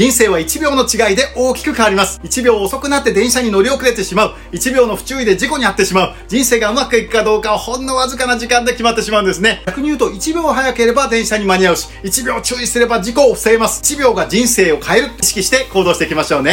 人生は1秒の違いで大きく変わります。1秒遅くなって電車に乗り遅れてしまう。1秒の不注意で事故に遭ってしまう。人生がうまくいくかどうかはほんのわずかな時間で決まってしまうんですね。逆に言うと1秒早ければ電車に間に合うし、1秒注意すれば事故を防げます。1秒が人生を変えるって。意識して行動していきましょうね。